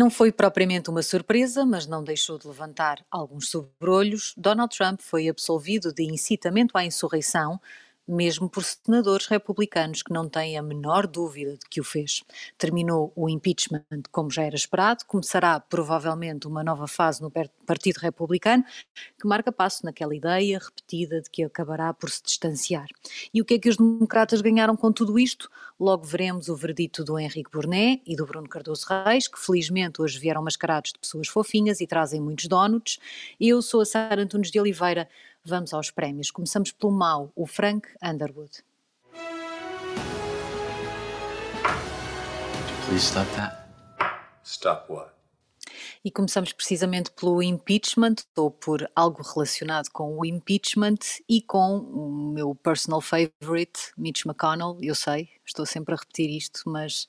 Não foi propriamente uma surpresa, mas não deixou de levantar alguns sobrolhos. Donald Trump foi absolvido de incitamento à insurreição mesmo por senadores republicanos que não têm a menor dúvida de que o fez. Terminou o impeachment como já era esperado, começará provavelmente uma nova fase no Partido Republicano, que marca passo naquela ideia repetida de que acabará por se distanciar. E o que é que os democratas ganharam com tudo isto? Logo veremos o verdito do Henrique Burnet e do Bruno Cardoso Reis, que felizmente hoje vieram mascarados de pessoas fofinhas e trazem muitos donuts. Eu sou a Sara Antunes de Oliveira, Vamos aos prémios. Começamos pelo mau, o Frank Underwood. Please stop that. Stop what? E começamos precisamente pelo impeachment, ou por algo relacionado com o impeachment e com o meu personal favorite, Mitch McConnell. Eu sei, estou sempre a repetir isto, mas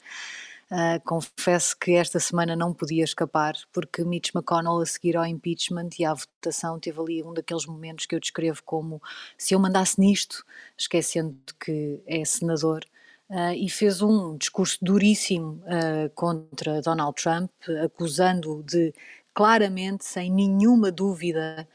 Uh, confesso que esta semana não podia escapar, porque Mitch McConnell, a seguir ao impeachment e à votação, teve ali um daqueles momentos que eu descrevo como se eu mandasse nisto, esquecendo que é senador. Uh, e fez um discurso duríssimo uh, contra Donald Trump, acusando-o de claramente, sem nenhuma dúvida,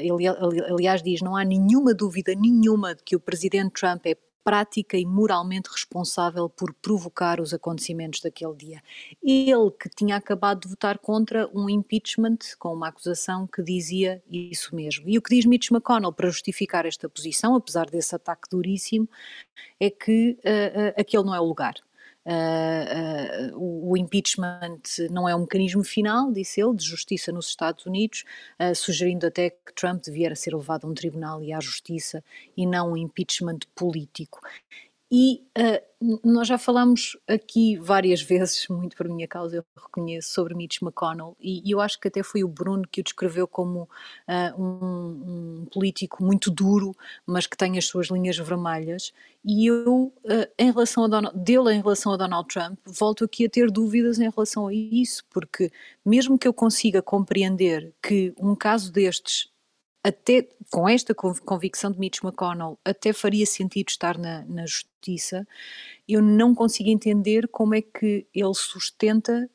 ele aliás diz: não há nenhuma dúvida nenhuma de que o presidente Trump é prática e moralmente responsável por provocar os acontecimentos daquele dia. Ele que tinha acabado de votar contra um impeachment com uma acusação que dizia isso mesmo. E o que diz Mitch McConnell para justificar esta posição, apesar desse ataque duríssimo, é que uh, uh, aquele não é o lugar. Uh, uh, o impeachment não é um mecanismo final, disse ele, de justiça nos Estados Unidos, uh, sugerindo até que Trump devia ser levado a um tribunal e à justiça e não um impeachment político. E uh, nós já falamos aqui várias vezes, muito por minha causa, eu reconheço, sobre Mitch McConnell, e, e eu acho que até foi o Bruno que o descreveu como uh, um, um, político muito duro, mas que tem as suas linhas vermelhas. E eu, uh, em relação a Donald, dele em relação a Donald Trump, volto aqui a ter dúvidas em relação a isso, porque mesmo que eu consiga compreender que um caso destes até com esta convicção de Mitch McConnell, até faria sentido estar na, na justiça, eu não consigo entender como é que ele sustenta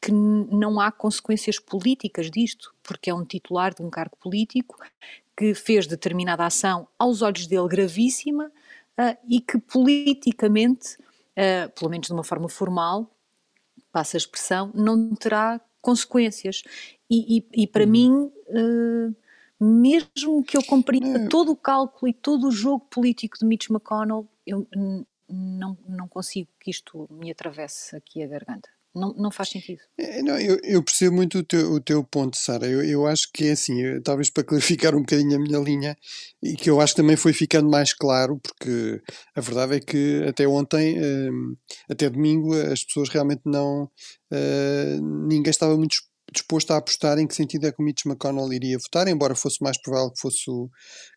que não há consequências políticas disto, porque é um titular de um cargo político que fez determinada ação aos olhos dele gravíssima uh, e que politicamente, uh, pelo menos de uma forma formal, passa a expressão, não terá consequências. E, e, e para uhum. mim. Uh, mesmo que eu compreenda todo o cálculo e todo o jogo político de Mitch McConnell, eu não, não consigo que isto me atravesse aqui a garganta. Não, não faz sentido. É, não, eu, eu, percebo muito o teu, o teu ponto, Sara. Eu, eu acho que é assim, eu, talvez para clarificar um bocadinho a minha linha, e que eu acho que também foi ficando mais claro, porque a verdade é que até ontem, hum, até domingo, as pessoas realmente não. Uh, ninguém estava muito disposto a apostar em que sentido é que o Mitch McConnell iria votar, embora fosse mais provável que fosse,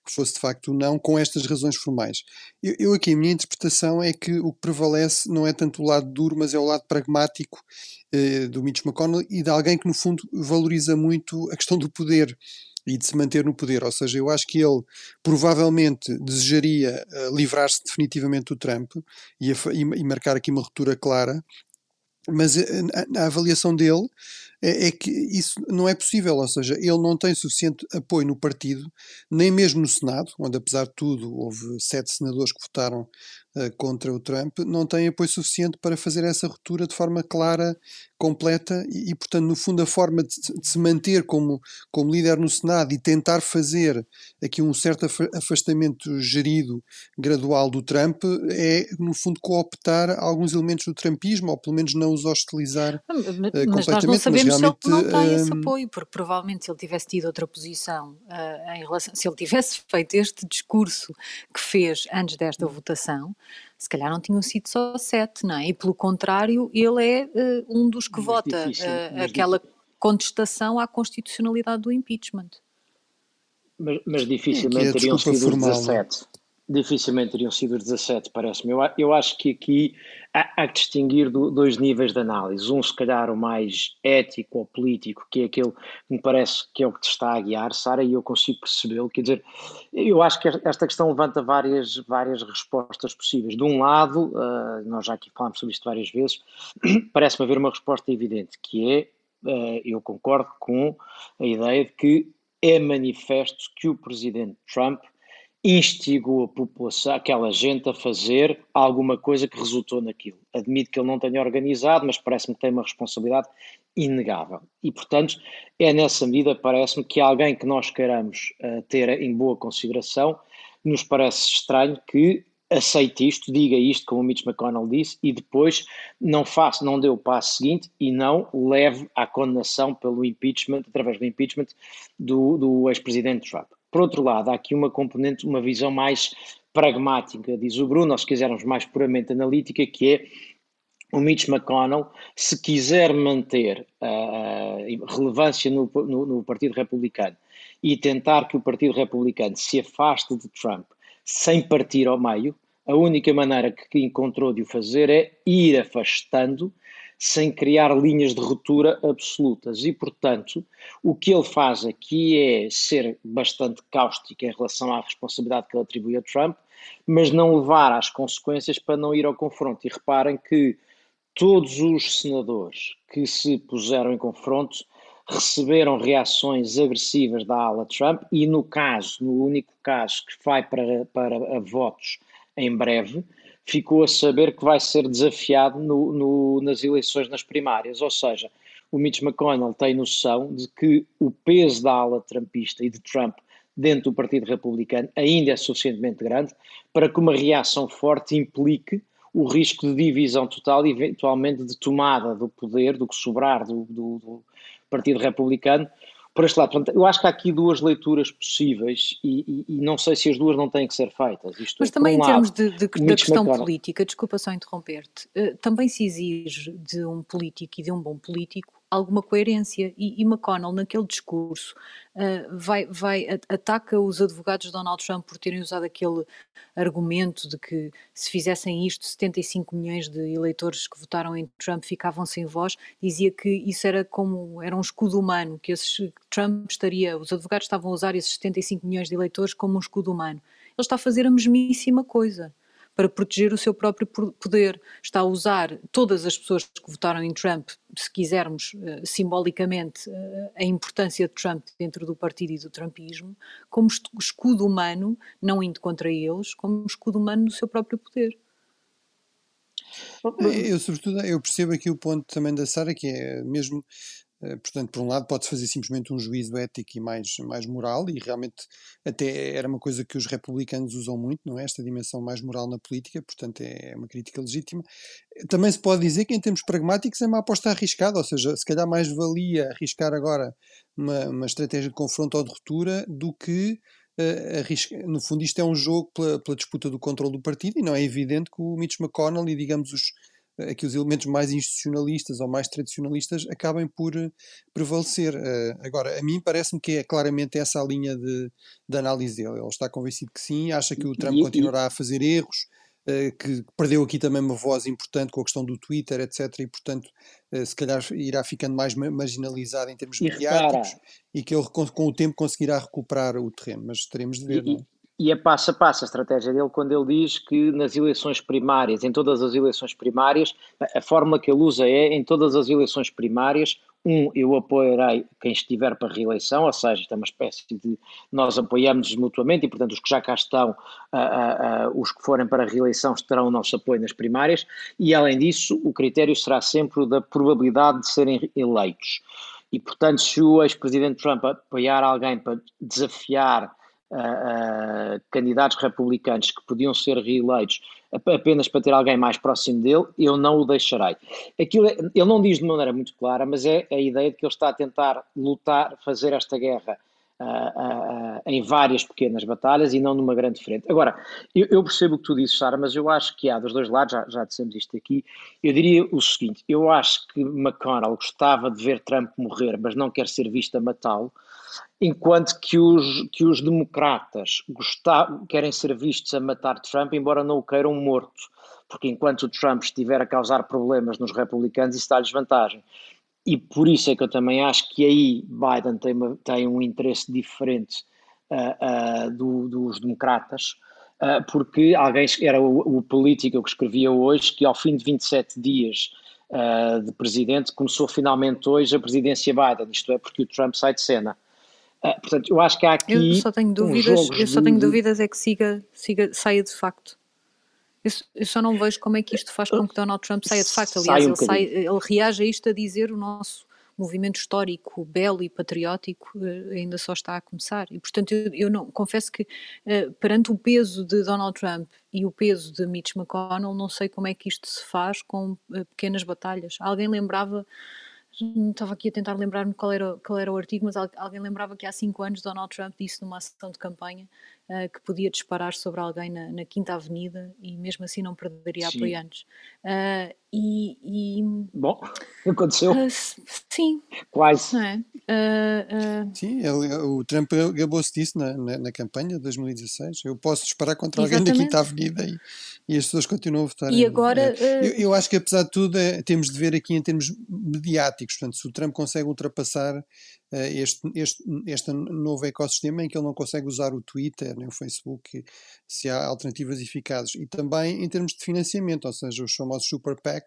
que fosse de facto o não, com estas razões formais. Eu, eu, aqui, a minha interpretação é que o que prevalece não é tanto o lado duro, mas é o lado pragmático eh, do Mitch McConnell e de alguém que, no fundo, valoriza muito a questão do poder e de se manter no poder. Ou seja, eu acho que ele provavelmente desejaria uh, livrar-se definitivamente do Trump e, a, e, e, marcar aqui uma ruptura clara, mas a, a, avaliação dele é, é, que isso não é possível, ou seja, ele não tem suficiente apoio no partido, nem mesmo no Senado, onde apesar de tudo houve sete senadores que votaram contra o Trump, não tem apoio suficiente para fazer essa ruptura de forma clara, completa e, e portanto, no fundo, a forma de, de, se manter como, como líder no Senado e tentar fazer aqui um certo afastamento gerido, gradual do Trump, é, no fundo, cooptar alguns elementos do Trumpismo, ou pelo menos não os hostilizar uh, mas completamente. Nós não sabemos. Se ele não tem esse apoio, porque provavelmente se ele tivesse tido outra posição uh, em relação. Se ele tivesse feito este discurso que fez antes desta votação, se calhar não tinham sido só sete, não é? E pelo contrário, ele é uh, um dos que mas vota difícil, uh, aquela difícil. contestação à constitucionalidade do impeachment. Mas, mas dificilmente é teriam sido formal. 17 dificilmente teriam sido 17, parece-me. Eu, eu, acho que aqui há, há que distinguir do, dois níveis de análise. Um, se calhar, o mais ético ou político, que é aquele que me parece que é o que te está a guiar, Sara, e eu consigo percebê-lo. Quer dizer, eu acho que esta questão levanta várias, várias respostas possíveis. De um lado, uh, nós já aqui falámos sobre isto várias vezes, parece-me haver uma resposta evidente, que é uh, eu concordo com a ideia de que é manifesto que o presidente Trump instigou a população, aquela gente a fazer alguma coisa que resultou naquilo. Admito que ele não tenha organizado, mas parece-me que tem uma responsabilidade inegável. E, portanto, é nessa medida, parece-me que alguém que nós queiramos uh, ter em boa consideração, nos parece estranho que aceite isto, diga isto, como o Mitch McConnell disse, e depois não faça, não dê o passo seguinte e não leve à condenação pelo impeachment, através do impeachment do, do ex-presidente Trump. Por outro lado, há aqui uma componente, uma visão mais pragmática, diz o Bruno, ou se quisermos mais puramente analítica, que é o Mitch McConnell, se quiser manter a relevância no, no, no, Partido Republicano e tentar que o Partido Republicano se afaste de Trump sem partir ao meio, a única maneira que encontrou de o fazer é ir afastando sem criar linhas de ruptura absolutas. E, portanto, o que ele faz aqui é ser bastante cáustico em relação à responsabilidade que ele atribui a Trump, mas não levar às consequências para não ir ao confronto. E reparem que todos os senadores que se puseram em confronto receberam reações agressivas da ala Trump e no caso, no único caso que vai para, para votos em breve, ficou a saber que vai ser desafiado no, no, nas eleições nas primárias. Ou seja, o Mitch McConnell tem noção de que o peso da ala trumpista e de Trump dentro do Partido Republicano ainda é suficientemente grande para que uma reação forte implique o risco de divisão total e eventualmente de tomada do poder, do que sobrar do, do, do Partido Republicano, por este lado. Portanto, eu acho que há aqui duas leituras possíveis e, e, e não sei se as duas não têm que ser feitas. Isto Mas é, também um em termos de, de, da questão política, desculpa só interromper-te, uh, também se exige de um político e de um bom político alguma coerência. E, e McConnell, naquele discurso, uh, vai, vai, ataca os advogados de Donald Trump por terem usado aquele argumento de que se fizessem isto, 75 milhões de eleitores que votaram em Trump ficavam sem voz. Dizia que isso era como era um escudo humano, que esses, Trump estaria, os advogados estavam a usar esses 75 milhões de eleitores como um escudo humano. Ele está a fazer a mesmíssima coisa para proteger o seu próprio poder. Está a usar todas as pessoas que votaram em Trump, se quisermos, uh, simbolicamente, uh, a importância de Trump dentro do partido e do Trumpismo, como escudo humano, não indo contra eles, como escudo humano no seu próprio poder. Eu, sobretudo, eu percebo aqui o ponto também da Sara, que é mesmo eh, portanto, por um lado, pode-se fazer simplesmente um juízo ético e mais, mais moral, e realmente até era uma coisa que os republicanos usam muito, não é? Esta dimensão mais moral na política, portanto é, é uma crítica legítima. Também se pode dizer que, em termos pragmáticos, é uma aposta arriscada, ou seja, se calhar mais valia arriscar agora uma, uma estratégia de confronto ou de ruptura do que. Arrisca. No fundo, isto é um jogo pela, pela disputa do controle do partido, e não é evidente que o Mitch McConnell e, digamos, os, aqui os elementos mais institucionalistas ou mais tradicionalistas acabem por eh, prevalecer. Uh, agora, a mim parece-me que é claramente essa a linha de, de análise dele. Ele está convencido que sim, acha que o Trump continuará a fazer erros, que perdeu aqui também uma voz importante com a questão do Twitter, etc. E, portanto, se calhar irá ficando mais marginalizado em termos e mediáticos repara, e que ele com, com, o tempo conseguirá recuperar o terreno. Mas teremos de ver, e, não é? E é passo a passo a estratégia dele quando ele diz que nas eleições primárias, em todas as eleições primárias, a fórmula que ele usa é em todas as eleições primárias, um, eu apoiarei quem estiver para reeleição, ou seja, é uma espécie de nós apoiamos mutuamente e, portanto, os que já cá estão, uh, uh, uh, os que forem para reeleição, terão o nosso apoio nas primárias, e além disso, o critério será sempre o da probabilidade de serem eleitos. E, portanto, se o ex-presidente Trump apoiar alguém para desafiar uh, candidatos republicanos que podiam ser reeleitos apenas para ter alguém mais próximo dele, eu não o deixarei. Aquilo, é, ele não diz de maneira muito clara, mas é a ideia de que ele está a tentar lutar, fazer esta guerra uh, uh, em várias pequenas batalhas e não numa grande frente. Agora, eu, eu, percebo o que tu dizes, Sara, mas eu acho que há dos dois lados, já, já dissemos isto aqui, eu diria o seguinte, eu acho que McConnell gostava de ver Trump morrer, mas não quer ser visto a matá-lo, enquanto que os, que os democratas gostar, querem ser vistos a matar Trump, embora não o queiram morto, porque enquanto o Trump estiver a causar problemas nos republicanos, isso dá-lhes vantagem. E por isso é que eu também acho que aí Biden tem, uma, tem um interesse diferente uh, uh, do, dos democratas, uh, porque alguém, era o, o político que escrevia hoje, que ao fim de 27 dias de presidente, começou finalmente hoje a presidência Biden, isto é, porque o Trump sai de cena. Uh, portanto, eu acho que há aqui. Eu só tenho dúvidas, eu só tenho de... dúvidas é que siga, siga, saia de facto. Eu, eu, só não vejo como é que isto faz com que Donald Trump saia de facto. Aliás, um ele, sai, ele reage a isto a dizer o nosso movimento histórico, belo e patriótico eh, ainda só está a começar. E, portanto, eu, eu não, confesso que uh, perante o peso de Donald Trump e o peso de Mitch McConnell, não sei como é que isto se faz com uh, pequenas batalhas. Alguém lembrava estava aqui a tentar lembrar-me qual era, qual era o artigo, mas alguém lembrava que há cinco anos Donald Trump disse numa ação de campanha uh, que podia disparar sobre alguém na, na, Quinta Avenida e mesmo assim não perderia sim. apoiantes. Uh, e, e, Bom, aconteceu. Uh, sim. Quase. É? sim, ele, o Trump gabou-se disso na, na, na, campanha de 2016. Eu posso disparar contra Exatamente. alguém na Quinta Avenida e, e as pessoas continuam a votar. E agora. eu, eu, acho que apesar de tudo é, temos de ver aqui em termos mediáticos. Portanto, se o Trump consegue ultrapassar este, este, este novo ecossistema em que ele não consegue usar o Twitter nem o Facebook, se há alternativas eficazes. E também em termos de financiamento, ou seja, os famosos super PACs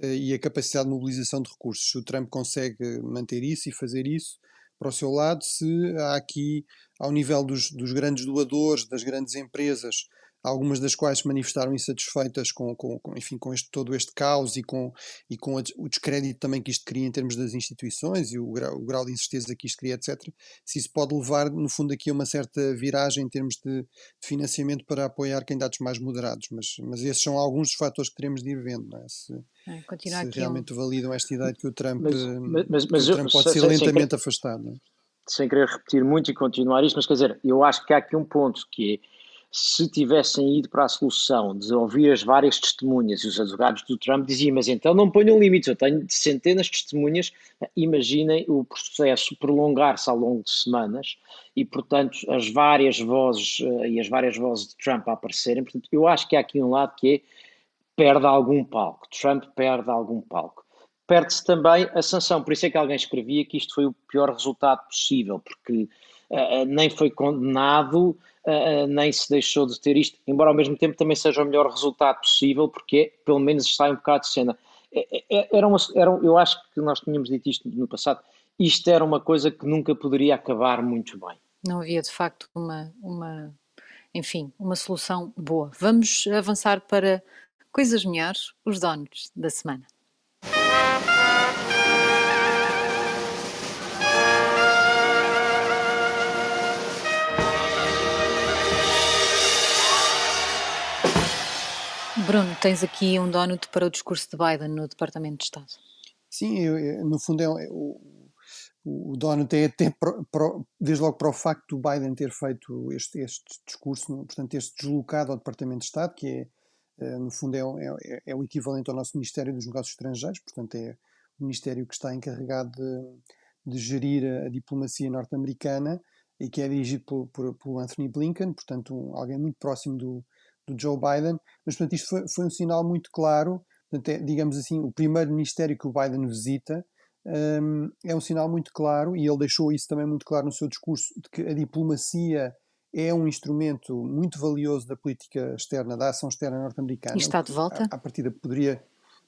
eh, e a capacidade de mobilização de recursos. Se o Trump consegue manter isso e fazer isso para o seu lado, se há aqui, ao nível dos, dos grandes doadores, das grandes empresas, algumas das quais se manifestaram insatisfeitas com, com, com, enfim, com este, todo este caos e com, e com a, o descrédito também que isto cria em termos das instituições e o grau, o grau de incerteza que isto cria, etc. Se isso pode levar, no fundo, aqui a uma certa viragem em termos de, de financiamento para apoiar candidatos mais moderados, mas, mas esses são alguns dos fatores que teremos de ir vendo, não é? Se, é, se realmente um... validam esta ideia de que o Trump, mas, mas, mas o Trump eu, pode ser lentamente afastado. Não é? Sem querer repetir muito e continuar isto, mas quer dizer, eu acho que há aqui um ponto que é se tivessem ido para a solução de ouvir as várias testemunhas e os advogados do Trump diziam, mas então não ponham limites, eu tenho centenas de testemunhas, imaginem o processo prolongar-se ao longo de semanas e, portanto, as várias vozes uh, e as várias vozes de Trump a aparecerem, portanto, eu acho que há aqui um lado que é, perde algum palco, Trump perde algum palco. Perde-se também a sanção, por isso é que alguém escrevia que isto foi o pior resultado possível, porque uh, nem foi condenado, uh, nem se deixou de ter isto, embora ao mesmo tempo também seja o melhor resultado possível, porque é, pelo menos sai um bocado de cena. É, é, era uma, era, eu acho que nós tínhamos dito isto no passado, isto era uma coisa que nunca poderia acabar muito bem. Não havia de facto uma, uma enfim, uma solução boa. Vamos avançar para coisas melhores, os donuts da semana. Bruno, tens aqui um donut para o discurso de Biden no Departamento de Estado. Sim, eu, eu, no fundo é, é o, o donut é até pro, pro, desde logo para o facto do Biden ter feito este, este discurso, portanto este deslocado ao Departamento de Estado, que é eh, no fundo é, é, é, o equivalente ao nosso Ministério dos Negócios Estrangeiros, portanto é o Ministério que está encarregado de, de gerir a, a diplomacia norte-americana e que é dirigido por Anthony Blinken, portanto um, alguém muito próximo do, do Joe Biden, mas portanto isto foi, foi um sinal muito claro, portanto, é, digamos assim, o primeiro ministério que o Biden visita um, é um sinal muito claro, e ele deixou isso também muito claro no seu discurso, de que a diplomacia é um instrumento muito valioso da política externa, da ação externa norte-americana. E está de volta? À, à partida poderia,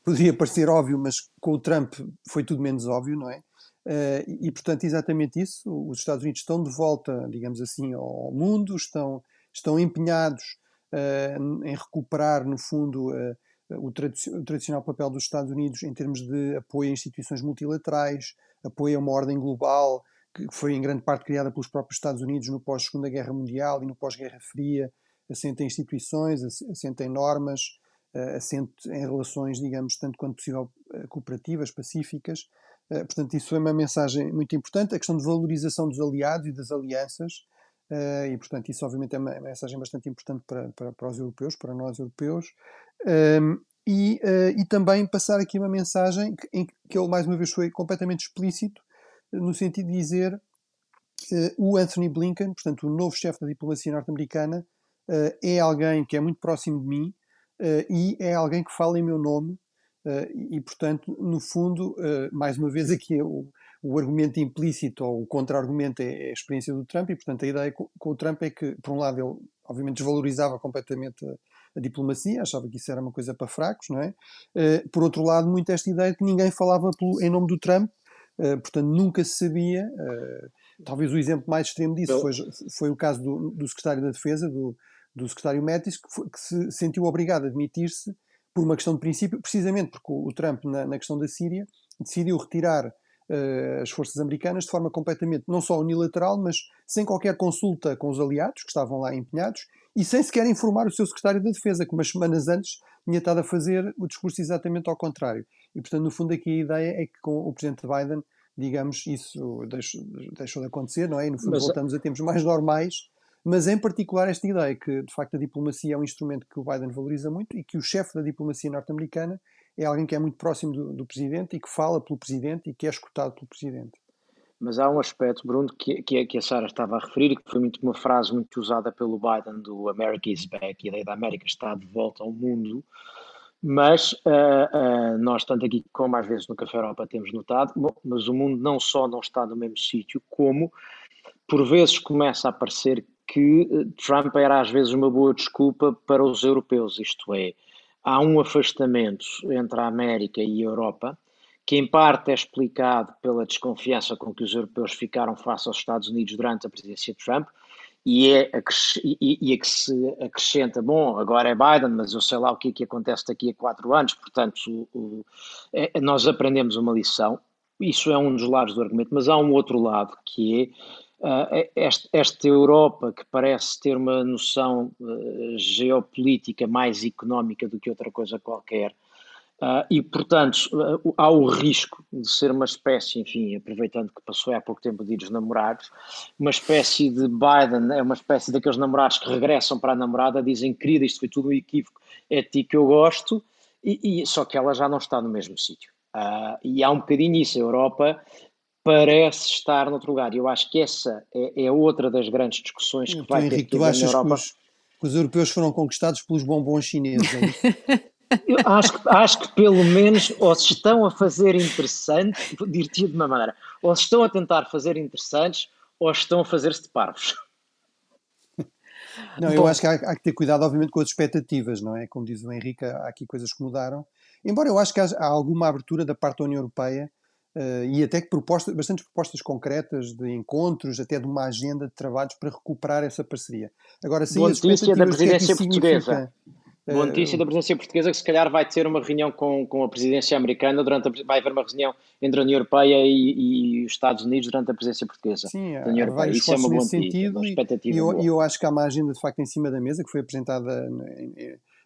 poderia parecer óbvio, mas com o Trump foi tudo menos óbvio, não é? Uh, e, portanto, exatamente isso. Os Estados Unidos estão de volta, digamos assim, ao mundo, estão, estão empenhados em recuperar, no fundo, uh, o, o, tradicional papel dos Estados Unidos em termos de apoio a instituições multilaterais, apoio a uma ordem global que foi em grande parte criada pelos próprios Estados Unidos no pós-Segunda Guerra Mundial e no pós-Guerra Fria, assente em instituições, assente em normas, uh, assente em relações, digamos, tanto quanto possível cooperativas, pacíficas. Portanto, isso foi uma mensagem muito importante. A questão de valorização dos aliados e das alianças, Uh, e, portanto, isso obviamente é uma, mensagem bastante importante para, para, para, os europeus, para nós europeus. Um, ehm, e, uh, e também passar aqui uma mensagem que, em que ele, mais uma vez, foi completamente explícito, no sentido de dizer uh, o Anthony Blinken, portanto, o novo chefe da diplomacia norte-americana, é alguém que é muito próximo de mim e é alguém que fala em meu nome. e, portanto, no fundo, mais uma vez aqui o, o argumento implícito ou o contra-argumento é, é, a experiência do Trump e, portanto, a ideia com, o Trump é que, por um lado, ele obviamente desvalorizava completamente a, a diplomacia, achava que isso era uma coisa para fracos, não é? Uh, por outro lado, muito esta ideia de que ninguém falava em nome do Trump, uh, portanto nunca se sabia. talvez o exemplo mais extremo disso foi, foi o caso do, do secretário da Defesa, do, do secretário Mattis, que, foi, que se sentiu obrigado a admitir-se por uma questão de princípio, precisamente porque o, Trump, na, na, questão da Síria, decidiu retirar as forças americanas de forma completamente, não só unilateral, mas sem qualquer consulta com os aliados que estavam lá empenhados e sem sequer informar o seu secretário da Defesa, que umas semanas antes tinha estado a fazer o discurso exatamente ao contrário. E, portanto, no fundo, aqui a ideia é que com o presidente Biden, digamos, isso deixou, deixou de acontecer, não é? E, no fundo, mas, voltamos a tempos mais normais mas em particular esta ideia que de facto a diplomacia é um instrumento que o Biden valoriza muito e que o chefe da diplomacia norte-americana é alguém que é muito próximo do, do, presidente e que fala pelo presidente e que é escutado pelo presidente. Mas há um aspecto, Bruno, que, que, que a Sara estava a referir que foi muito uma frase muito usada pelo Biden do America is back, a ideia da América está de volta ao mundo, mas uh, uh, nós, tanto aqui como às vezes no Café Europa, temos notado, bom, mas o mundo não só não está no mesmo sítio, como por vezes começa a parecer que eh, Trump era às vezes uma boa desculpa para os europeus, isto é, há um afastamento entre a América e a Europa, que em parte é explicado pela desconfiança com que os europeus ficaram face aos Estados Unidos durante a presidência de Trump, e, é e, e a que se acrescenta, bom, agora é Biden, mas eu sei lá o que é que acontece daqui a quatro anos, portanto, o, o, é, nós aprendemos uma lição, isso é um dos lados do argumento, mas há um outro lado que é Uh, esta Europa que parece ter uma noção uh, geopolítica mais económica do que outra coisa qualquer, uh, e portanto há o risco de ser uma espécie, enfim, aproveitando que passou há pouco tempo de ir os namorados, uma espécie de Biden, é uma espécie daqueles namorados que regressam para a namorada, dizem querida, isto foi tudo um equívoco, é de ti que eu gosto, e, e só que ela já não está no mesmo sítio. e há um bocadinho isso, a Europa parece estar noutro lugar. Eu acho que essa é, é outra das grandes discussões que então, vai Henrique, ter tu achas na Europa. Que os, que os, europeus foram conquistados pelos bombons chineses? É Eu acho, acho que pelo menos ou se estão a fazer interessantes, dir-te de uma maneira, ou se estão a tentar fazer interessantes, ou estão a fazer-se de parvos. Não, Bom, eu acho que há, há, que ter cuidado, obviamente, com as expectativas, não é? Como diz o Henrique, há aqui coisas que mudaram. Embora eu acho que há, há alguma abertura da parte da União Europeia Uh, e até que propostas, bastantes propostas concretas de encontros, até de uma agenda de trabalhos para recuperar essa parceria. Agora, sim, Boa notícia da presidência é portuguesa. Boa notícia da presidência portuguesa que se calhar vai ter uma reunião com, com a presidência americana durante a, vai haver uma reunião entre a União Europeia e, e os Estados Unidos durante a presidência portuguesa Sim, há, União Europeia. Isso é uma boa sentido e, e eu, eu, acho que há uma agenda de facto em cima da mesa que foi apresentada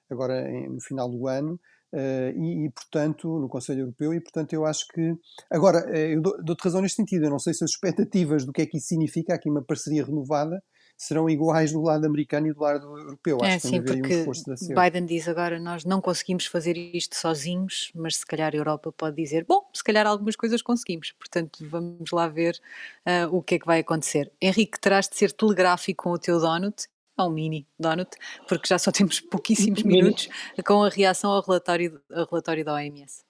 agora no final do ano Uh, e, e, portanto, no Conselho Europeu, e portanto eu acho que. Agora, uh, eu dou-te razão neste sentido, eu não sei se as expectativas do que é que isso significa, aqui uma parceria renovada, serão iguais do lado americano e do lado europeu. Acho é, que sim, porque um Biden diz agora nós não conseguimos fazer isto sozinhos, mas se calhar a Europa pode dizer, bom, se calhar algumas coisas conseguimos, portanto vamos lá ver uh, o que é que vai acontecer. Henrique, terás de ser telegráfico com o teu donut ao mini donut, porque já só temos pouquíssimos minutos com a reação ao relatório, ao relatório da OMS.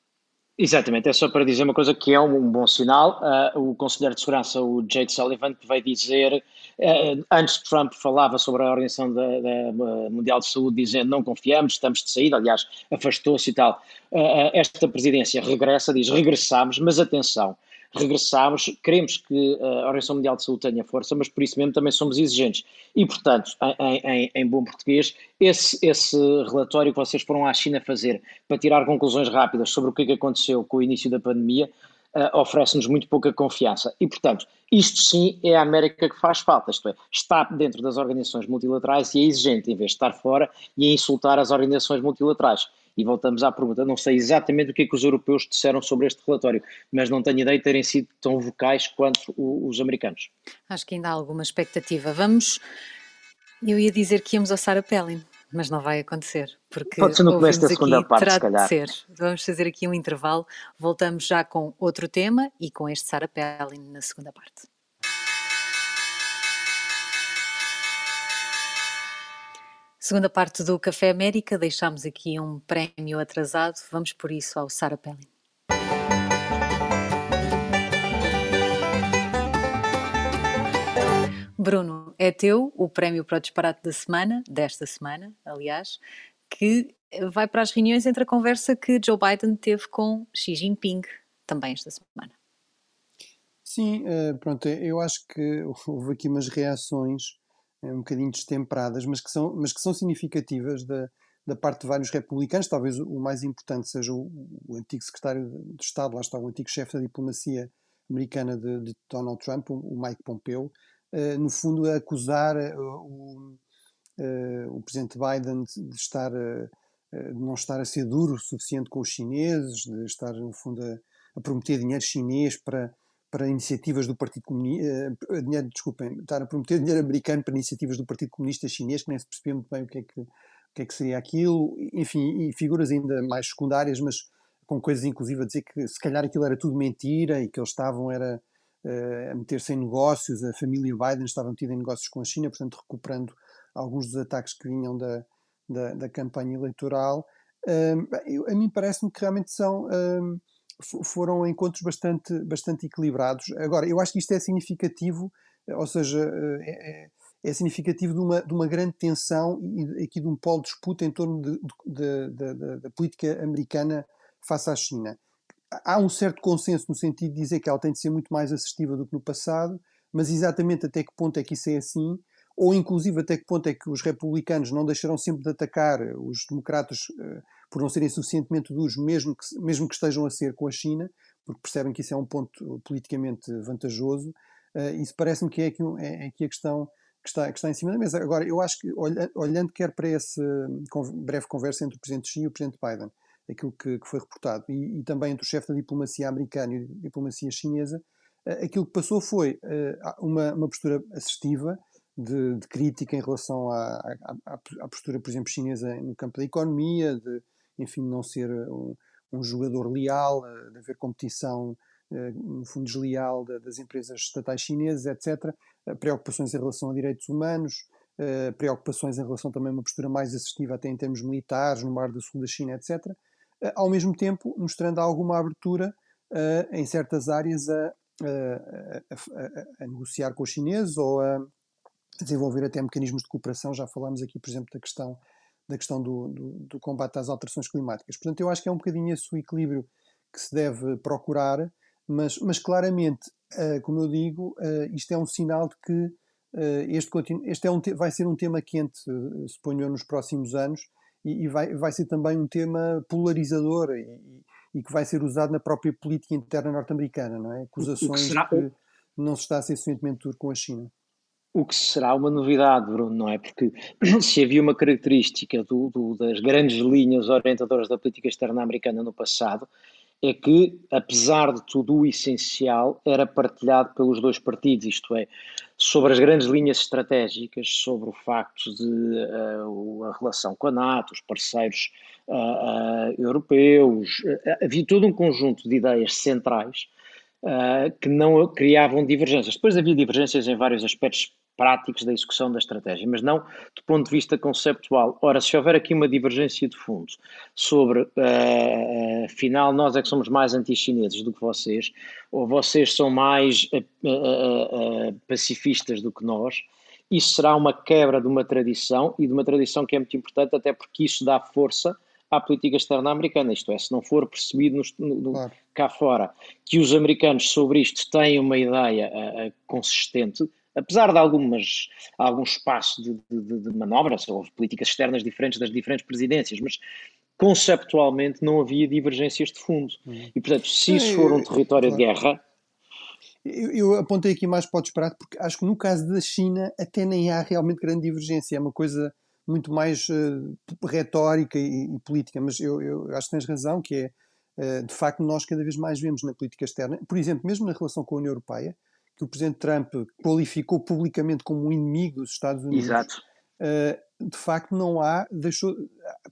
Exatamente, é só para dizer uma coisa que é um, bom sinal. Uh, o Conselheiro de Segurança, o Jake Sullivan, que vai dizer, uh, antes de Trump falava sobre a Organização da, da, Mundial de Saúde, dizendo não confiamos, estamos de saída, aliás, afastou-se e tal. Uh, esta presidência regressa, diz regressamos, mas atenção, regressamos, queremos que a Organização Mundial de Saúde tenha força, mas por isso mesmo também somos exigentes. E, portanto, em, em, em, bom português, esse, esse relatório que vocês foram à China fazer para tirar conclusões rápidas sobre o que, é que aconteceu com o início da pandemia, uh, oferece-nos muito pouca confiança. E, portanto, isto sim é a América que faz falta, isto é, está dentro das organizações multilaterais e é exigente, em vez de estar fora e insultar as organizações multilaterais. E voltamos à pergunta, não sei exatamente o que é que os europeus disseram sobre este relatório, mas não tenho ideia de terem sido tão vocais quanto os americanos. Acho que ainda há alguma expectativa. Vamos, eu ia dizer que íamos ao Sarah Palin, mas não vai acontecer, porque Pode ser no começo da segunda aqui, parte, se calhar. Ser. Vamos fazer aqui um intervalo, voltamos já com outro tema e com este Sarah Palin na segunda parte. Segunda parte do Café América, deixámos aqui um prémio atrasado, vamos por isso ao Sarah Palin. Bruno, é teu o prémio para o disparate da semana, desta semana, aliás. que vai para as reuniões entre a conversa que Joe Biden teve com Xi Jinping também esta semana. Sim, eh, pronto, eu acho que houve aqui umas reações um bocadinho destemperadas, mas que são, mas que são significativas da, da parte de vários republicanos. Talvez o mais importante seja o, o antigo secretário de Estado, lá está o antigo chefe da diplomacia americana de, de Donald Trump, o Mike Pompeo, uh, no fundo a acusar uh, o, o presidente Biden de estar de não estar a ser duro o suficiente com os chineses, de estar no fundo a, a prometer dinheiro chinês para para iniciativas do Partido Comunista, dinheiro, desculpem, estar a prometer dinheiro americano para iniciativas do Partido Comunista Chinês, que nem se percebia muito bem o que é que, o que, é que seria aquilo, enfim, e figuras ainda mais secundárias, mas com coisas inclusive a dizer que se calhar aquilo era tudo mentira e que eles estavam era uh, a meter-se em negócios, a família Biden estava metida em negócios com a China, portanto recuperando alguns dos ataques que vinham da, da, da campanha eleitoral. Uh, a mim parece-me que realmente são uh, foram encontros bastante, bastante equilibrados. Agora, eu acho que isto é significativo, ou seja, é, é é significativo de uma, de uma grande tensão e aqui de um polo de disputa em torno da política americana face à China. Há um certo consenso no sentido de dizer que ela tem de ser muito mais assertiva do que no passado, mas exatamente até que ponto é que isso é assim, ou inclusive até que ponto é que os republicanos não deixarão sempre de atacar os democratas uh, por não serem suficientemente duros, mesmo que, mesmo que estejam a ser com a China, porque percebem que isso é um ponto politicamente vantajoso. Uh, isso parece-me que é aqui, é, é aqui a questão que está, que está em cima da mesa. Agora, eu acho que, olhando quer para essa breve conversa entre o Presidente Xi e o Presidente Biden, aquilo que, que foi reportado, e, e, também entre o chefe da diplomacia americana e a diplomacia chinesa, eh, aquilo que passou foi eh, uma, uma postura assertiva, de, de, crítica em relação à, à, à, postura, por exemplo, chinesa no campo da economia, de, enfim, não ser um, um jogador leal, eh, de haver competição, no fundo, desleal das empresas estatais chinesas, etc. Preocupações em relação a direitos humanos, preocupações em relação também a uma postura mais assertiva, até em termos militares, no Mar do Sul da China, etc. Eh, ao mesmo tempo mostrando alguma abertura em certas áreas a, a, a, a, negociar com os chineses ou a desenvolver até mecanismos de cooperação. Já falámos aqui, por exemplo, da questão, da questão do, do, do combate às alterações climáticas. Portanto, eu acho que é um bocadinho esse o equilíbrio que se deve procurar, mas, mas claramente, uh, como eu digo, uh, isto é um sinal de que este, este é um vai ser um tema quente, suponho nos próximos anos, e, e vai, vai ser também um tema polarizador e, e, que vai ser usado na própria política interna norte-americana, não é? Acusações que, será... que não se está a ser suficientemente duro com a China. O que será uma novidade, Bruno, não é? Porque se havia uma característica do, do, das grandes linhas orientadoras da política externa americana no passado, é que, apesar de tudo o essencial, era partilhado pelos dois partidos, isto é, sobre as grandes linhas estratégicas, sobre o facto de uh, a relação com a NATO, os parceiros uh, uh, europeus, havia todo um conjunto de ideias centrais que não criavam divergências. Depois havia divergências em vários aspectos práticos da execução da estratégia, mas não do ponto de vista conceptual. Ora, se houver aqui uma divergência de fundo sobre, uh, afinal, nós é que somos mais anti-chineses do que vocês, ou vocês são mais uh, uh, pacifistas do que nós, isso será uma quebra de uma tradição e de uma tradição que é muito importante, até porque isso dá força à política externa americana. Isto é, se não for percebido no, no, claro. cá fora que os americanos sobre isto têm uma ideia consistente, apesar de algumas, algum espaço de, de, de manobras, houve políticas externas diferentes das diferentes presidências, mas conceptualmente não havia divergências de fundo. Uhum. E, portanto, se isso for um território de guerra. Eu, eu apontei aqui mais para o disparate, porque acho que no caso da China até nem há realmente grande divergência, é uma coisa muito mais uh, retórica e, e, política, mas eu, eu, acho que tens razão, que é, uh, de facto, nós cada vez mais vemos na política externa, por exemplo, mesmo na relação com a União Europeia, que o Presidente Trump qualificou publicamente como um inimigo dos Estados Unidos. Exato. Uh, de facto, não há, deixou,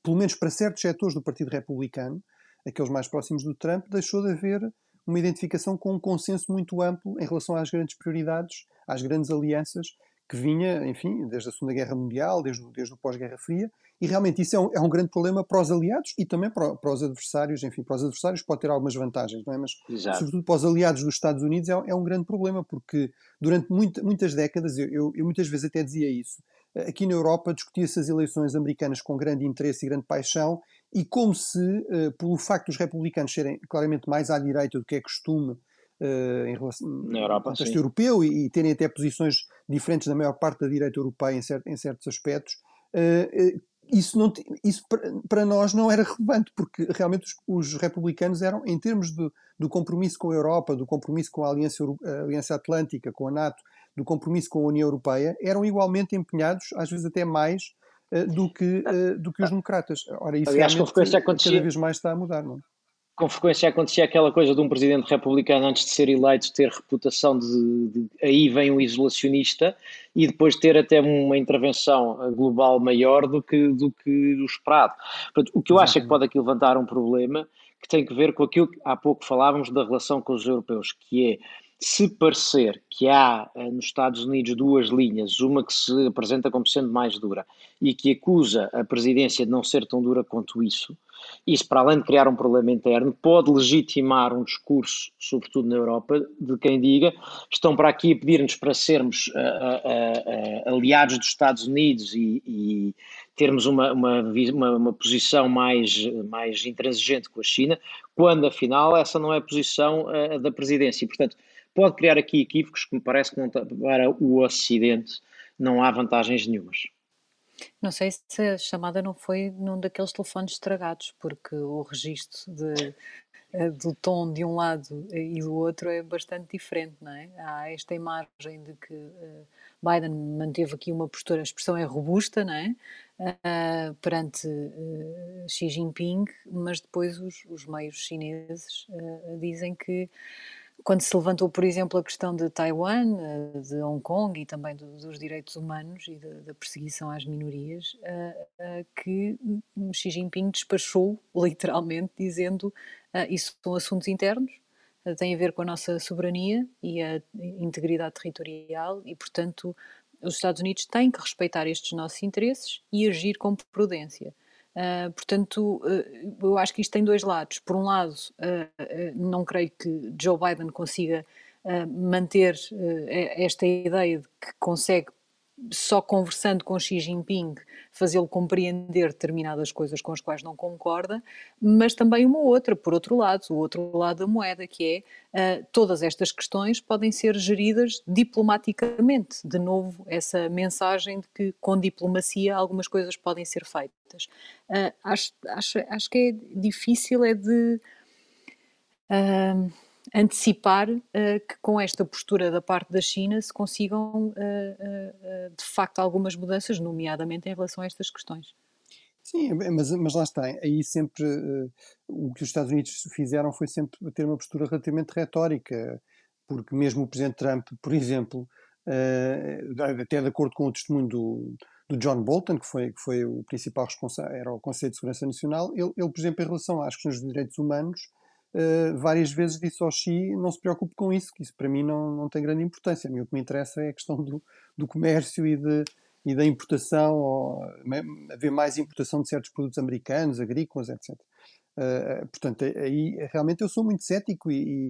pelo menos para certos setores do Partido Republicano, aqueles mais próximos do Trump, deixou de haver uma identificação com um consenso muito amplo em relação às grandes prioridades, às grandes alianças que vinha, enfim, desde a Segunda Guerra Mundial, desde, desde o pós-Guerra Fria, e realmente isso é um, é um, grande problema para os aliados e também para, para, os adversários. Enfim, para os adversários pode ter algumas vantagens, não é? Mas, Exato. sobretudo para os aliados dos Estados Unidos, é, é um grande problema, porque durante muito, muitas décadas, eu, eu, eu, muitas vezes até dizia isso, aqui na Europa discutia-se as eleições americanas com grande interesse e grande paixão, e como se, pelo facto dos republicanos serem claramente mais à direita do que é costume em relação na Europa, no contexto europeu e, e, terem até posições diferentes da maior parte da direita europeia em, cert, em certos aspectos, isso, não, isso para nós não era relevante, porque realmente os, os republicanos eram, em termos de, do compromisso com a Europa, do compromisso com a Aliança, a Aliança Atlântica, com a NATO, do compromisso com a União Europeia, eram igualmente empenhados, às vezes até mais, uh, do, que, uh, do que os democratas. Ora, isso Aliás, com frequência acontecia... cada vez mais está a mudar, não é? Com frequência acontecia aquela coisa de um presidente republicano antes de ser eleito ter reputação de, de, aí vem um isolacionista e depois ter até uma intervenção global maior do que do que o esperado. Portanto, o que eu acho é que pode aqui levantar um problema que tem que ver com aquilo que há pouco falávamos da relação com os europeus, que é se parecer que há eh, nos Estados Unidos duas linhas, uma que se apresenta como sendo mais dura e que acusa a presidência de não ser tão dura quanto isso, isso, para além de criar um problema interno, pode legitimar um discurso, sobretudo na Europa, de quem diga estão para aqui a pedir-nos para sermos uh, uh, aliados dos Estados Unidos e, e termos uma, uma, uma, uma, posição mais, mais intransigente com a China, quando afinal essa não é a posição da presidência. E, portanto, pode criar aqui equívocos que me parece que não, para o Ocidente não há vantagens nenhumas. Não sei se a chamada não foi num daqueles telefones estragados, porque o registro de, eh, do tom de um lado e do outro é bastante diferente, não é? Há esta imagem de que uh, Biden manteve aqui uma postura, a expressão é robusta, não é? Uh, perante uh, Xi Jinping, mas depois os, os meios chineses dizem que quando se levantou, por exemplo, a questão de Taiwan, eh, de Hong Kong e também dos direitos humanos e da perseguição às minorias, eh, eh, que Xi Jinping despachou literalmente, dizendo isso são assuntos internos, têm a ver com a nossa soberania e a integridade territorial e, portanto, os Estados Unidos têm que respeitar estes nossos interesses e agir com prudência. Uh, portanto, uh, eu acho que isto tem dois lados. Por um lado, uh, não creio que Joe Biden consiga manter esta ideia de que consegue só conversando com Xi Jinping fazê-lo compreender determinadas coisas com as quais não concorda, mas também uma outra, por outro lado, o outro lado da moeda, que é uh, todas estas questões podem ser geridas diplomaticamente. De novo, essa mensagem de que com diplomacia algumas coisas podem ser feitas. Uh, acho, acho, acho que é difícil é de. Uh, antecipar uh, que com esta postura da parte da China se consigam, uh, de facto, algumas mudanças, nomeadamente em relação a estas questões. Sim, mas, mas lá está. Aí sempre o que os Estados Unidos fizeram foi sempre ter uma postura relativamente retórica, porque mesmo o Presidente Trump, por exemplo, até de acordo com o testemunho do, do John Bolton, que foi, que foi o principal responsável, era o Conselho de Segurança Nacional, ele, ele, por exemplo, em relação às questões dos direitos humanos, uh, várias vezes disse ao Xi não se preocupe com isso, que isso para mim não, não tem grande importância. A mim o que me interessa é a questão do, do comércio e, de, e da importação, ou, haver mais importação de certos produtos americanos, agrícolas, etc. Uh, eh, portanto, aí realmente eu sou muito cético e,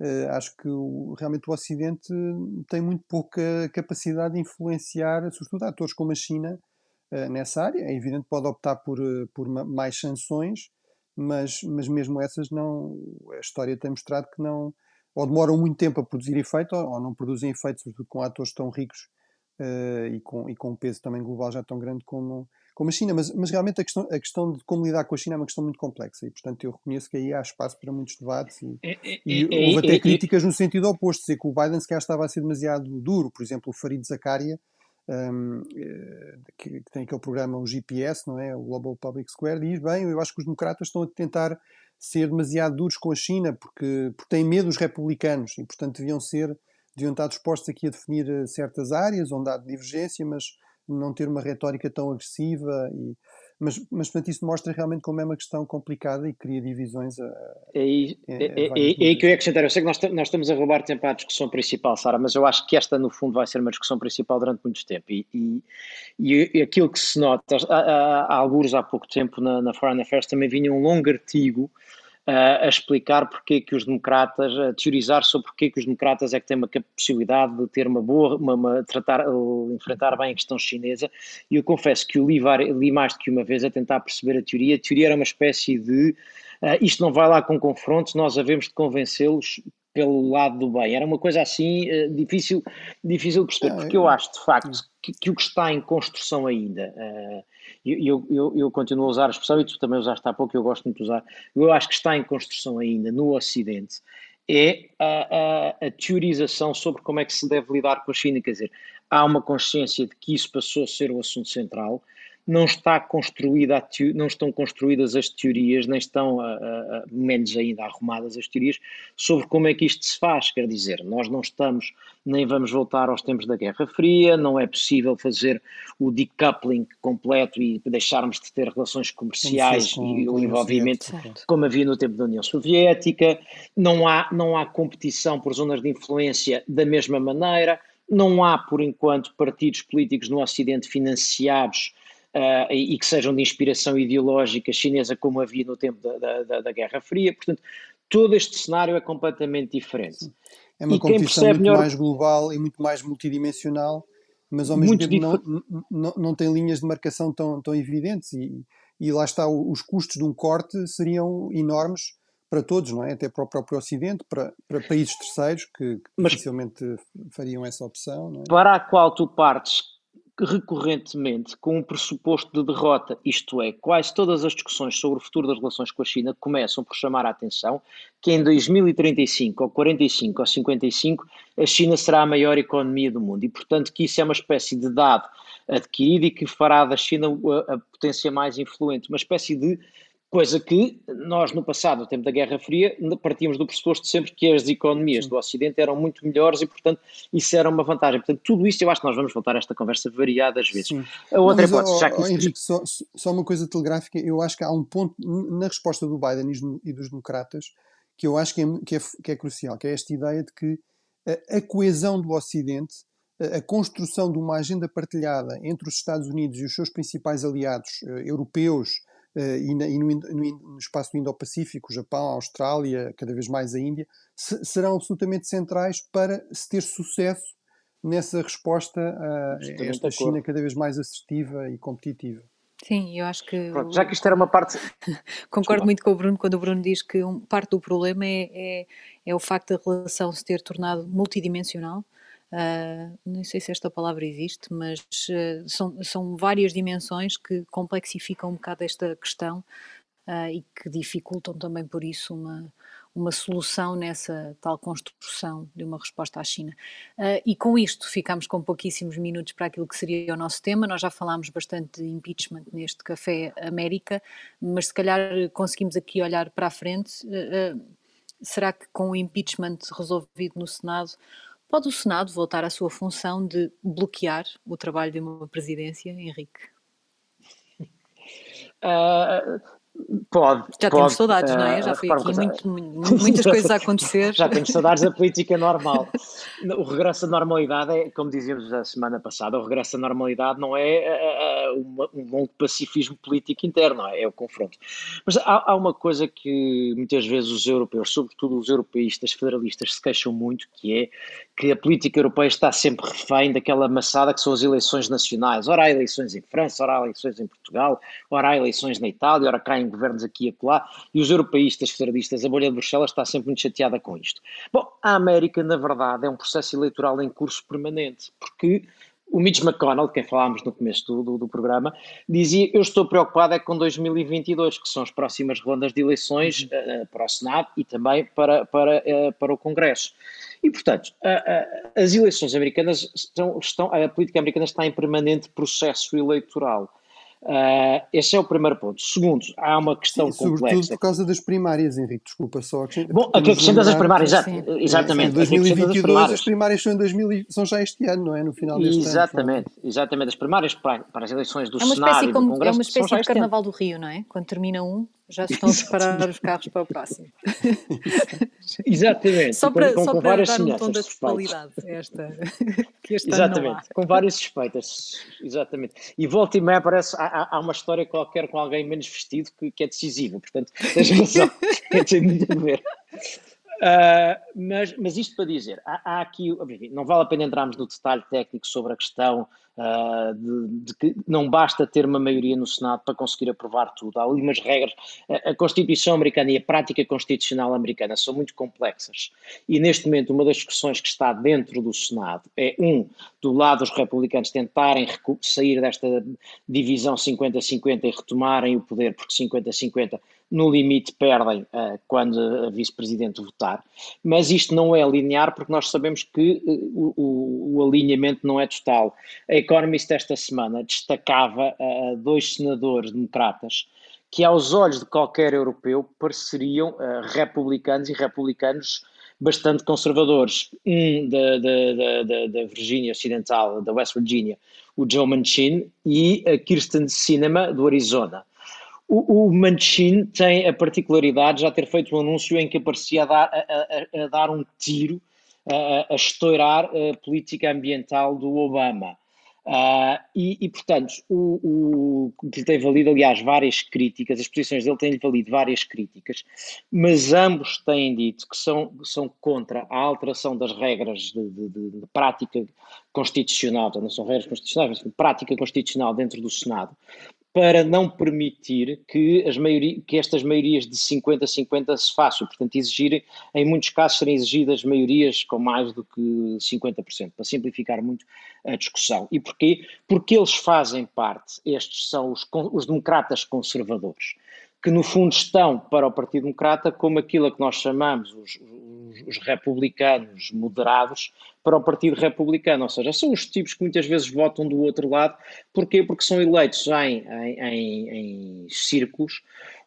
e uh, acho que o, realmente o Ocidente tem muito pouca capacidade de influenciar, sobretudo atores como a China, uh, nessa área. É evidente que pode optar por, por mais sanções, mas, mas mesmo essas não. A história tem mostrado que não. Ou demoram muito tempo a produzir efeito, ou, ou não produzem efeito, sobretudo com atores tão ricos uh, e, com, e com um peso também global já tão grande como, como a China. Mas, mas realmente a questão, a questão de como lidar com a China é uma questão muito complexa e, portanto, eu reconheço que aí há espaço para muitos debates e, e, e houve até críticas no sentido oposto, dizer que o Biden se calhar estava a ser demasiado duro. Por exemplo, o Farid Zakaria um, eh, que, que, tem aquele programa, o GPS, não é? O Global Public Square, diz bem, eu acho que os democratas estão a tentar ser demasiado duros com a China porque, porque têm medo dos republicanos e, portanto, deviam ser, deviam estar dispostos aqui a definir eh, certas áreas onde há divergência, mas não ter uma retórica tão agressiva e mas, mas portanto isso mostra realmente como é uma questão complicada e cria divisões a, é a é, é, é, aí que eu ia acrescentar, eu sei que nós, nós estamos a roubar tempo à discussão principal, Sara, mas eu acho que esta no fundo vai ser uma discussão principal durante muito tempo. E, e, e aquilo que se nota, há, há, há alguns há pouco tempo na, na Foreign Affairs também vinha um longo artigo a explicar porque que os democratas, a teorizar sobre porque que os democratas é que têm uma possibilidade de ter uma boa, uma, uma tratar, enfrentar bem a questão chinesa. E eu confesso que o li, li mais do que uma vez a tentar perceber a teoria. A teoria era uma espécie de uh, isto não vai lá com confrontos, nós havemos de convencê-los pelo lado do bem. Era uma coisa assim uh, difícil, difícil de perceber, porque eu acho de facto que, que o que está em construção ainda. Uh, eu, eu, eu, continuo a usar a expressão, e tu também usaste há pouco, eu gosto muito de usar, eu acho que está em construção ainda no Ocidente, é a, a, a, teorização sobre como é que se deve lidar com a China. Quer dizer, há uma consciência de que isso passou a ser o assunto central, não está construída, não estão construídas as teorias, nem estão, a, a, menos ainda arrumadas as teorias, sobre como é que isto se faz. Quer dizer, nós não estamos, nem vamos voltar aos tempos da Guerra Fria, não é possível fazer o decoupling completo e deixarmos de ter relações comerciais com, e o envolvimento como havia no tempo da União Soviética, não há, não há competição por zonas de influência da mesma maneira, não há, por enquanto, partidos políticos no Ocidente financiados uh, e, e, que sejam de inspiração ideológica chinesa, como havia no tempo da, da, da Guerra Fria. Portanto, todo este cenário é completamente diferente. É uma e competição muito melhor... mais global e muito mais multidimensional, mas ao mesmo muito tempo não, não, não tem linhas de marcação tão, tão evidentes e, e lá está, os custos de um corte seriam enormes para todos, não é? Até para o próprio Ocidente, para, para países terceiros que, que dificilmente fariam essa opção. É? Para a qual tu partes recorrentemente com um pressuposto de derrota, isto é, quase todas as discussões sobre o futuro das relações com a China começam por chamar a atenção que em 2035, ou 45, ou 55, a China será a maior economia do mundo. E, portanto, que isso é uma espécie de dado adquirido e que fará da China a, a potência mais influente, uma espécie de Coisa que nós, no passado, no tempo da Guerra Fria, partíamos do pressuposto sempre que as economias Sim. do Ocidente eram muito melhores e, portanto, isso era uma vantagem. Portanto, tudo isto eu acho que nós vamos voltar a esta conversa variadas vezes. Sim. A outra Não, hipótese, já que. Oh, Henrique, só, só, uma coisa telegráfica, eu acho que há um ponto na resposta do Biden e dos democratas que eu acho que é, que é, que é crucial, que é esta ideia de que a, a coesão do Ocidente a construção de uma agenda partilhada entre os Estados Unidos e os seus principais aliados uh, europeus, e, na, e no, no, no, espaço do Indo-Pacífico, Japão, Austrália, cada vez mais a Índia, se, serão absolutamente centrais para se ter sucesso nessa resposta a, a esta China cada vez mais assertiva e competitiva. Sim, eu acho que. Pronto, já que isto era uma parte. Concordo muito com o Bruno quando o Bruno diz que um, parte do problema é, é, é, o facto da relação se ter tornado multidimensional Uh, nem sei se esta palavra existe, mas uh, são, são várias dimensões que complexificam um bocado esta questão uh, e que dificultam também por isso uma, uma solução nessa tal construção de uma resposta à China. e com isto ficamos com pouquíssimos minutos para aquilo que seria o nosso tema. Nós já falámos bastante de impeachment neste Café América, mas se calhar conseguimos aqui olhar para a frente. será que com o impeachment resolvido no Senado Pode o Senado voltar à sua função de bloquear o trabalho de uma presidência, Henrique? Uh, Pode. Já pode, temos saudades, uh, não é? Já foi aqui muito, muitas coisas a acontecer. Já temos saudades da política normal. O regresso à normalidade é, como dizíamos a semana passada, o regresso à normalidade não é uh, um longo pacifismo político interno, é, é o confronto. Mas há, há, uma coisa que muitas vezes os europeus, sobretudo os europeístas federalistas, se queixam muito, que é que a política europeia está sempre refém daquela maçada que são as eleições nacionais. Ora há eleições em França, ora há eleições em Portugal, ora há eleições na Itália, ora cá em governos aqui e acolá, e os europeístas federalistas, a bolha de Bruxelas está sempre muito chateada com isto. Bom, a América, na verdade, é um processo eleitoral em curso permanente, porque o Mitch McConnell, de quem falámos no começo do, do, do, programa, dizia: Eu estou preocupado é com 2022, que são as próximas rondas de eleições uh, para o Senado e também para, para, uh, para o Congresso. E, portanto, uh, as eleições americanas estão, estão. A política americana está em permanente processo eleitoral. Uh, esse é o primeiro ponto. Segundo, há uma questão Sim, complexa. Sobretudo por causa das primárias, Henrique, desculpa só. Bom, a questão das primárias, exatamente. Em 2022 as primárias são, em 2000, são já este ano, não é? No final deste exatamente, ano. Exatamente, as primárias para, para as eleições do é uma Senado espécie e do Congresso É uma espécie de Carnaval ano. do Rio, não é? Quando termina um, Já estão a preparar os carros para o próximo. Exatamente. Só para, com, só com para dar um tom da totalidade esta, que este Exatamente, com várias suspeitas. Exatamente. E volta e meia aparece, há, há, uma história qualquer com alguém menos vestido que, que é decisiva, portanto, tens razão, tem muito a ver. Uh, mas, mas isto para dizer, há, há, aqui, não vale a pena entrarmos no detalhe técnico sobre a questão uh, de, de, que não basta ter uma maioria no Senado para conseguir aprovar tudo. Há ali umas regras. A, Constituição americana e a prática constitucional americana são muito complexas. E neste momento, uma das discussões que está dentro do Senado é, um, do lado dos republicanos tentarem sair desta divisão 50-50 e retomarem o poder, porque 50-50 no limite perdem uh, quando a vice-presidente votar, mas isto não é linear porque nós sabemos que uh, o, o, alinhamento não é total. A Economist esta semana destacava uh, dois senadores democratas que aos olhos de qualquer europeu pareceriam republicanos e republicanos bastante conservadores. Um da, da, da, da Virgínia Ocidental, da West Virginia, o Joe Manchin, e a Kirsten Sinema, do Arizona. O, o Manchin tem a particularidade de já ter feito um anúncio em que aparecia a dar, a, a, a dar um tiro, a, a estourar a política ambiental do Obama. Uh, e, e, portanto, o, o, que tem valido, aliás, várias críticas, as posições dele têm valido várias críticas, mas ambos têm dito que são, são contra a alteração das regras de, de, de, de prática constitucional, não são regras constitucionais, mas prática constitucional dentro do Senado, para não permitir que, as maioria, que estas maiorias de 50-50 se façam, portanto, exigirem, em muitos casos, serem exigidas maiorias com mais do que 50%, para simplificar muito a discussão. E porquê? Porque eles fazem parte, estes são os, os democratas conservadores, que no fundo estão para o Partido Democrata como aquilo a que nós chamamos os, os, republicanos moderados para o Partido Republicano, ou seja, são os tipos que muitas vezes votam do outro lado, porquê? Porque são eleitos em, em, em, em círculos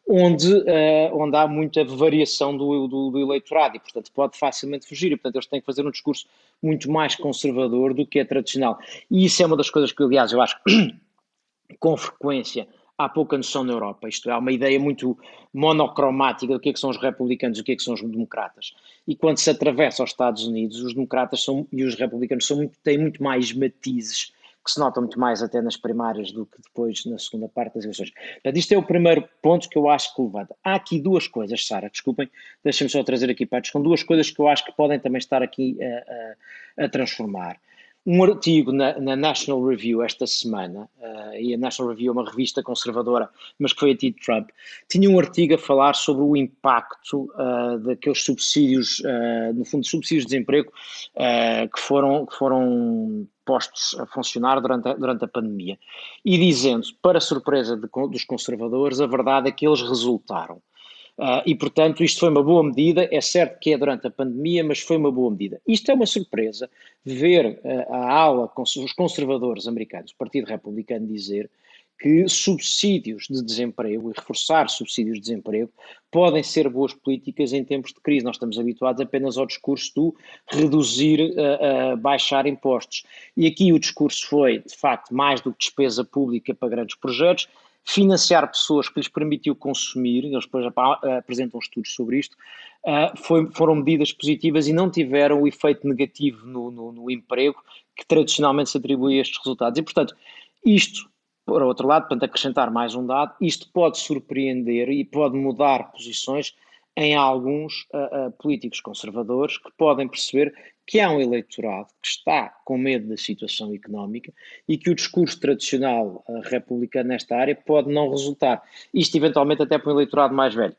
onde, uh, onde há muita variação do, do, do, eleitorado e, portanto, pode facilmente fugir. E, portanto, eles têm que fazer um discurso muito mais conservador do que é tradicional. E isso é uma das coisas que, aliás, eu acho que com frequência há pouca noção na Europa. Isto é, há uma ideia muito monocromática do que, é que são os republicanos e o que, é que são os democratas. E quando se atravessa aos Estados Unidos, os democratas são, e os republicanos são muito, têm muito mais matizes que se notam muito mais até nas primárias do que depois na segunda parte das eleições. Portanto, isto é o primeiro ponto que eu acho que levanta. Há aqui duas coisas, Sara, desculpem, deixem-me só trazer aqui para a discussão, duas coisas que eu acho que podem também estar aqui a, a, a transformar um artigo na, na, National Review esta semana, uh, e a National Review é uma revista conservadora, mas que foi a ti de Trump, tinha um artigo a falar sobre o impacto uh, daqueles subsídios, uh, no fundo, subsídios de desemprego que, foram, que foram postos a funcionar durante a, durante a pandemia. E dizendo, para surpresa de, dos conservadores, a verdade é que eles resultaram. Uh, e, portanto, isto foi uma boa medida. É certo que é durante a pandemia, mas foi uma boa medida. Isto é uma surpresa ver uh, a ala com os conservadores americanos, o Partido Republicano, dizer que subsídios de desemprego e reforçar subsídios de desemprego podem ser boas políticas em tempos de crise. Nós estamos habituados apenas ao discurso do reduzir, uh, baixar impostos. E aqui o discurso foi, de facto, mais do que despesa pública para grandes projetos, financiar pessoas que lhes permitiu consumir, eles depois apresentam estudos sobre isto, uh, foi, foram medidas positivas e não tiveram o efeito negativo no, no, no, emprego que tradicionalmente se atribui a estes resultados. E, portanto, isto, por outro lado, para acrescentar mais um dado, isto pode surpreender e pode mudar posições em alguns uh, uh, políticos conservadores que podem perceber que há um eleitorado que está com medo da situação económica e que o discurso tradicional uh, republicano nesta área pode não resultar. Isto eventualmente até para um eleitorado mais velho.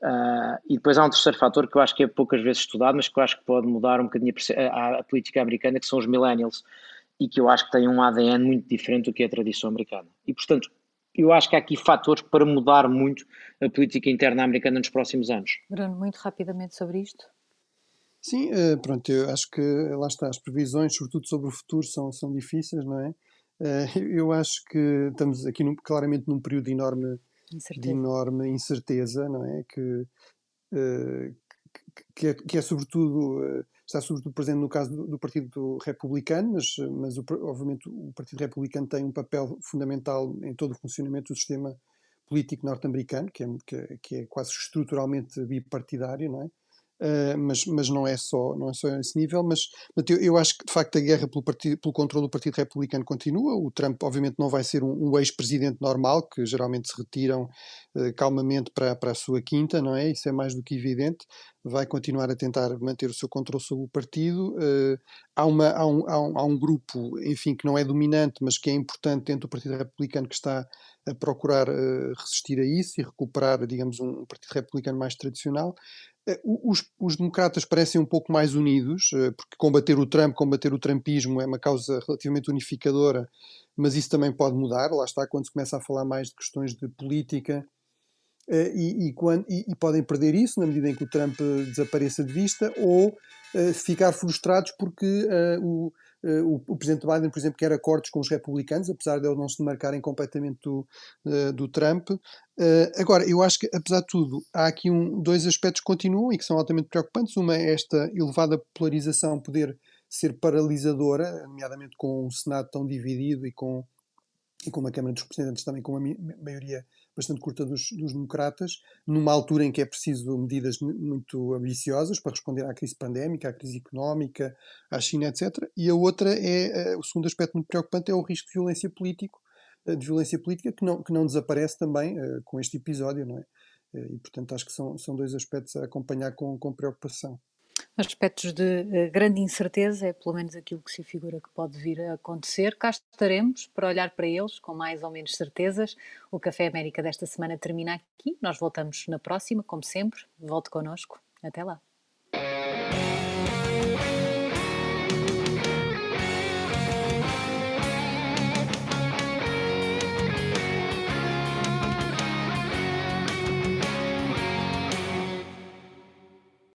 Uh, e depois há um terceiro fator que eu acho que é poucas vezes estudado, mas que eu acho que pode mudar um bocadinho a, a, política americana, que são os millennials, e que eu acho que têm um ADN muito diferente do que é a tradição americana. E, portanto, eu acho que há aqui fatores para mudar muito a política interna americana nos próximos anos. Bruno, muito rapidamente sobre isto. Sim, eh, pronto, eu acho que lá está, as previsões, sobretudo sobre o futuro, são, são difíceis, não é? Eh, eu acho que estamos aqui num, claramente num período de enorme incerteza, de enorme incerteza não é? Que, eh, que, é, que é sobretudo, está sobretudo presente no caso do, do Partido Republicano, mas, mas o, obviamente o Partido Republicano tem um papel fundamental em todo o funcionamento do sistema político norte-americano, que é, que, que, é quase estruturalmente bipartidário, não é? Uh, mas, mas não é só não é só esse nível, mas, mas eu, acho que de facto a guerra pelo, partido, pelo controle do Partido Republicano continua. O Trump, obviamente, não vai ser um, um ex-presidente normal, que geralmente se retiram uh, calmamente para, para a sua quinta, não é? Isso é mais do que evidente. Vai continuar a tentar manter o seu controle sobre o partido. Uh, há, uma, há, um, há, um, há um grupo, enfim, que não é dominante, mas que é importante dentro do Partido Republicano que está a procurar resistir a isso e recuperar, digamos, um Partido Republicano mais tradicional. Eh, os, os, democratas parecem um pouco mais unidos, eh, porque combater o Trump, combater o trumpismo é uma causa relativamente unificadora, mas isso também pode mudar, lá está, quando se começa a falar mais de questões de política, eh, e, e, quando, e, e podem perder isso na medida em que o Trump desapareça de vista, ou ficar frustrados porque uh, o, o, o, presidente Biden, por exemplo, quer acordos com os republicanos, apesar de eles não se demarcarem completamente do, uh, do Trump. agora, eu acho que, apesar de tudo, há aqui um, dois aspectos que continuam e que são altamente preocupantes. Uma é esta elevada polarização poder ser paralisadora, nomeadamente com um Senado tão dividido e com, e com uma Câmara dos Representantes também com uma maioria bastante curta dos, dos, democratas, numa altura em que é preciso medidas muito ambiciosas para responder à crise pandémica, à crise económica, à China, etc. E a outra é, eh, o segundo aspecto muito preocupante é o risco de violência político, eh, de violência política que não, que não desaparece também uh, com este episódio, não é? Uh, e portanto acho que são, são dois aspectos a acompanhar com, com preocupação aspectos de uh, grande incerteza, é pelo menos aquilo que se figura que pode vir a acontecer. Cá estaremos para olhar para eles com mais ou menos certezas. O Café América desta semana termina aqui. Nós voltamos na próxima, como sempre. Volte connosco. Até lá.